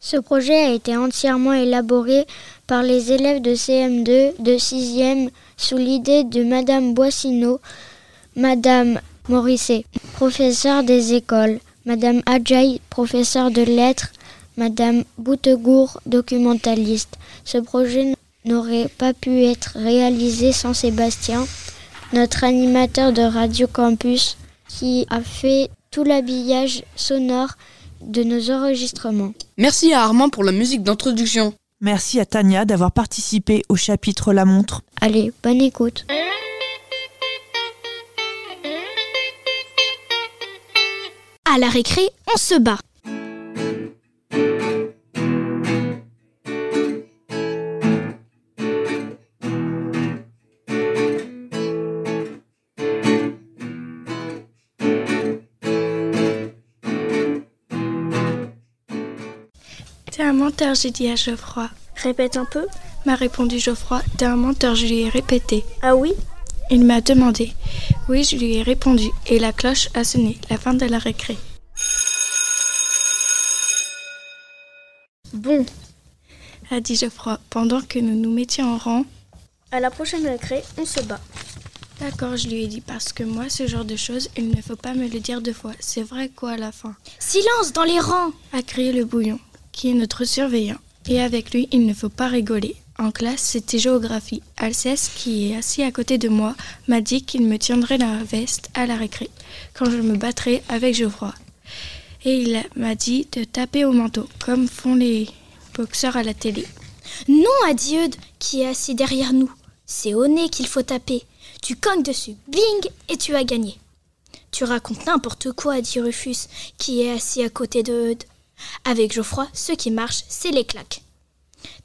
Ce projet a été entièrement élaboré par les élèves de CM2 de 6e sous l'idée de Madame Boissineau, Madame Morisset, professeure des écoles, Madame Adjaï, professeure de lettres, Madame Boutegour, documentaliste. Ce projet n'aurait pas pu être réalisé sans Sébastien, notre animateur de Radio Campus, qui a fait tout l'habillage sonore de nos enregistrements. Merci à Armand pour la musique d'introduction. Merci à Tania d'avoir participé au chapitre La montre. Allez, bonne écoute. À la récré, on se bat. Menteur, j'ai dit à Geoffroy. Répète un peu. M'a répondu Geoffroy. T'es un menteur, je lui ai répété. Ah oui? Il m'a demandé. Oui, je lui ai répondu. Et la cloche a sonné. La fin de la récré. Bon, A dit Geoffroy, pendant que nous nous mettions en rang. à la prochaine récré, on se bat. D'accord, je lui ai dit, parce que moi, ce genre de choses, il ne faut pas me le dire deux fois. C'est vrai quoi à la fin? Silence dans les rangs a crié le bouillon, qui est notre surveillant. Et avec lui, il ne faut pas rigoler. En classe, c'était géographie. Alceste, qui est assis à côté de moi, m'a dit qu'il me tiendrait la veste à la récré, quand je me battrais avec Geoffroy. Et il m'a dit de taper au manteau, comme font les boxeurs à la télé. Non, dit Eudes, qui est assis derrière nous. C'est au nez qu'il faut taper. Tu cognes dessus, bing, et tu as gagné. Tu racontes n'importe quoi, dit Rufus, qui est assis à côté de Eudes. Avec Geoffroy, ce qui marche, c'est les claques.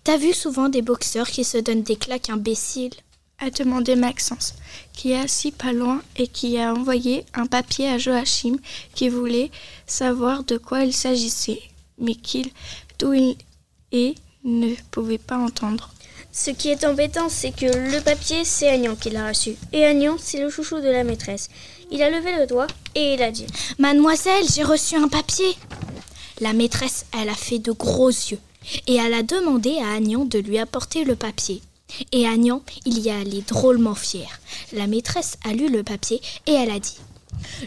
T'as vu souvent des boxeurs qui se donnent des claques imbéciles? A demandé Maxence, qui est assis pas loin et qui a envoyé un papier à Joachim qui voulait savoir de quoi il s'agissait, mais qu'il, d'où il est, ne pouvait pas entendre. Ce qui est embêtant, c'est que le papier, c'est Agnan qui l'a reçu. Et Agnan, c'est le chouchou de la maîtresse. Il a levé le doigt et il a dit Mademoiselle, j'ai reçu un papier. La maîtresse, elle a fait de gros yeux et elle a demandé à Agnan de lui apporter le papier. Et Agnan, il y est allé drôlement fier. La maîtresse a lu le papier et elle a dit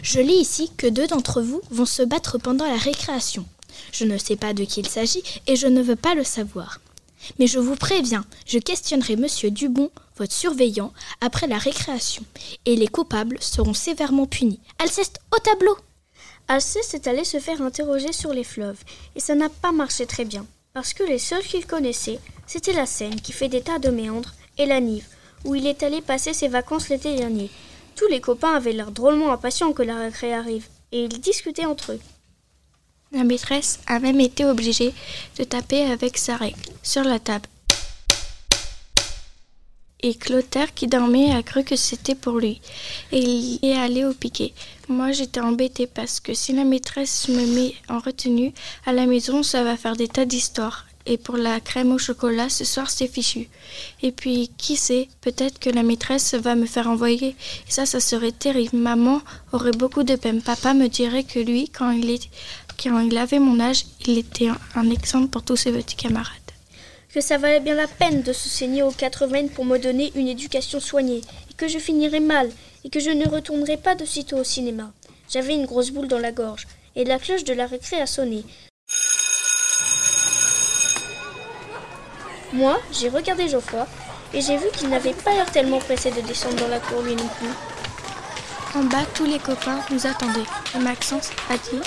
Je lis ici que deux d'entre vous vont se battre pendant la récréation. Je ne sais pas de qui il s'agit et je ne veux pas le savoir. Mais je vous préviens, je questionnerai monsieur Dubon, votre surveillant, après la récréation, et les coupables seront sévèrement punis. Alceste au tableau Alceste est allé se faire interroger sur les fleuves, et ça n'a pas marché très bien, parce que les seuls qu'il connaissait, c'était la Seine qui fait des tas de méandres, et la Nive, où il est allé passer ses vacances l'été dernier. Tous les copains avaient l'air drôlement impatients que la récré arrive, et ils discutaient entre eux. La maîtresse a même été obligée de taper avec sa règle sur la table. Et Clotaire, qui dormait, a cru que c'était pour lui. Et il est allé au piquet. Moi, j'étais embêtée parce que si la maîtresse me met en retenue, à la maison, ça va faire des tas d'histoires. Et pour la crème au chocolat, ce soir, c'est fichu. Et puis, qui sait, peut-être que la maîtresse va me faire envoyer. Et ça, ça serait terrible. Maman aurait beaucoup de peine. Papa me dirait que lui, quand il avait mon âge, il était un exemple pour tous ses petits camarades. Que ça valait bien la peine de se saigner aux quatre veines pour me donner une éducation soignée, et que je finirais mal, et que je ne retournerais pas de sitôt au cinéma. J'avais une grosse boule dans la gorge, et la cloche de la récré a sonné. Moi, j'ai regardé Geoffroy, et j'ai vu qu'il n'avait pas l'air tellement pressé de descendre dans la cour lui non plus. En bas, tous les copains nous attendaient. Et Maxence a dit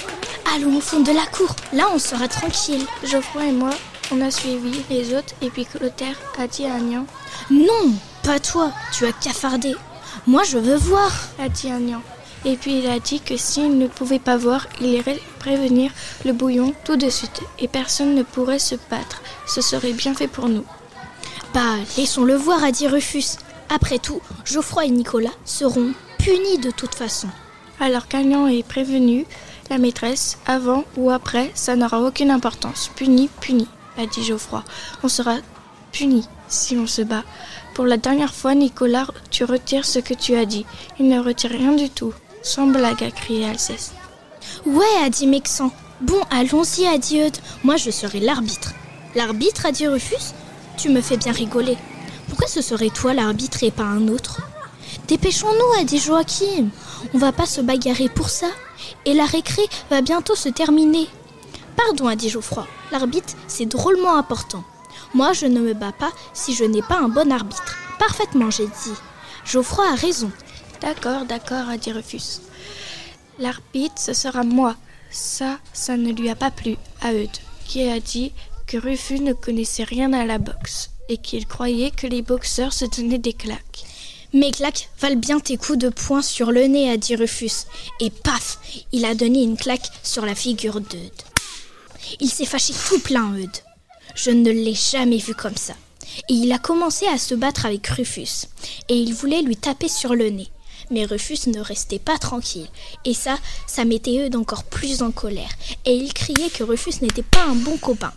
Allons au fond de la cour, là on sera tranquille. Geoffroy et moi, on a suivi les autres, et puis Clotaire a dit à Agnan Non, pas toi, tu as cafardé. Moi je veux voir. a dit Agnan. Et puis il a dit que s'il ne pouvait pas voir, il irait prévenir le bouillon tout de suite, et personne ne pourrait se battre. Ce serait bien fait pour nous. Bah, laissons-le voir, a dit Rufus. Après tout, Geoffroy et Nicolas seront puni de toute façon. Alors qu'Agnan est prévenu, la maîtresse, avant ou après, ça n'aura aucune importance. Puni, puni, a dit Geoffroy. On sera puni si on se bat. Pour la dernière fois, Nicolas, tu retires ce que tu as dit. Il ne retire rien du tout. Sans blague, a crié Alceste. Ouais, a dit Mexan. Bon, allons-y, a dit. Moi, je serai l'arbitre. L'arbitre, a dit Rufus? Tu me fais bien rigoler. Pourquoi ce serait toi l'arbitre et pas un autre? Dépêchons-nous, a dit Joachim. On va pas se bagarrer pour ça. Et la récré va bientôt se terminer. Pardon, a dit Geoffroy. L'arbitre, c'est drôlement important. Moi, je ne me bats pas si je n'ai pas un bon arbitre. Parfaitement, j'ai dit. Geoffroy a raison. D'accord, d'accord, a dit Rufus. L'arbitre, ce sera moi. Ça, ça ne lui a pas plu à Eudes, qui a dit que Rufus ne connaissait rien à la boxe et qu'il croyait que les boxeurs se donnaient des claques. Mes claques valent bien tes coups de poing sur le nez, a dit Rufus. Et paf, il a donné une claque sur la figure d'Eudes. Il s'est fâché tout plein, Eudes. Je ne l'ai jamais vu comme ça. Et il a commencé à se battre avec Rufus. Et il voulait lui taper sur le nez. Mais Rufus ne restait pas tranquille. Et ça, ça mettait Eudes encore plus en colère. Et il criait que Rufus n'était pas un bon copain.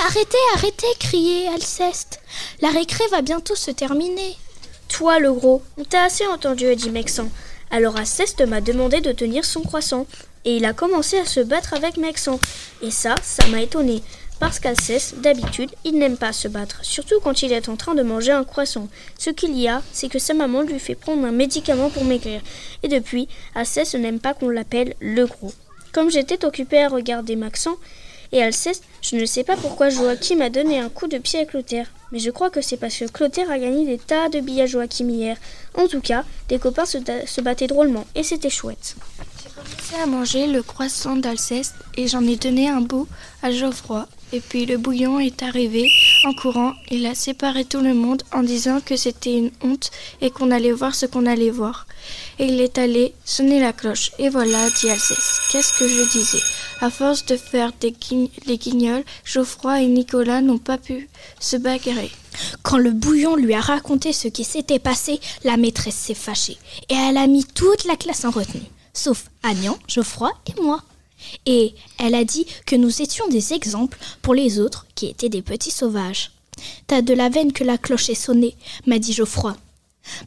Arrêtez, arrêtez, criait Alceste. La récré va bientôt se terminer. Toi, le gros, on t'a assez entendu, dit Mexan. Alors Alceste m'a demandé de tenir son croissant. Et il a commencé à se battre avec Mexan. Et ça, ça m'a étonné. Parce qu'Alceste, d'habitude, il n'aime pas se battre, surtout quand il est en train de manger un croissant. Ce qu'il y a, c'est que sa maman lui fait prendre un médicament pour maigrir. Et depuis, Alceste n'aime pas qu'on l'appelle le gros. Comme j'étais occupée à regarder Maxan et Alceste, je ne sais pas pourquoi Joachim a donné un coup de pied à Clotaire. Mais je crois que c'est parce que Clotaire a gagné des tas de billes à Joachim hier. En tout cas, les copains se battaient drôlement et c'était chouette. Commencé à manger le croissant d'Alceste et j'en ai donné un bout à Geoffroy. Et puis le bouillon est arrivé en courant. Il a séparé tout le monde en disant que c'était une honte et qu'on allait voir ce qu'on allait voir. Et il est allé sonner la cloche. Et voilà, dit Alceste. Qu'est-ce que je disais? À force de faire des les guignols, Geoffroy et Nicolas n'ont pas pu se bagarrer. Quand le bouillon lui a raconté ce qui s'était passé, la maîtresse s'est fâchée. Et elle a mis toute la classe en retenue. Sauf Agnan, Geoffroy et moi. Et elle a dit que nous étions des exemples pour les autres qui étaient des petits sauvages. T'as de la veine que la cloche ait sonné, m'a dit Geoffroy.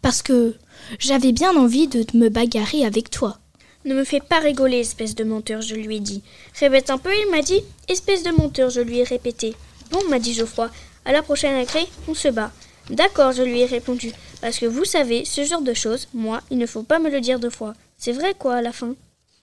Parce que j'avais bien envie de me bagarrer avec toi. Ne me fais pas rigoler, espèce de menteur, je lui ai dit. Répète un peu, il m'a dit. Espèce de menteur, je lui ai répété. Bon, m'a dit Geoffroy, à la prochaine récré, on se bat. D'accord, je lui ai répondu. Parce que vous savez, ce genre de choses, moi, il ne faut pas me le dire deux fois. C'est vrai quoi, à la fin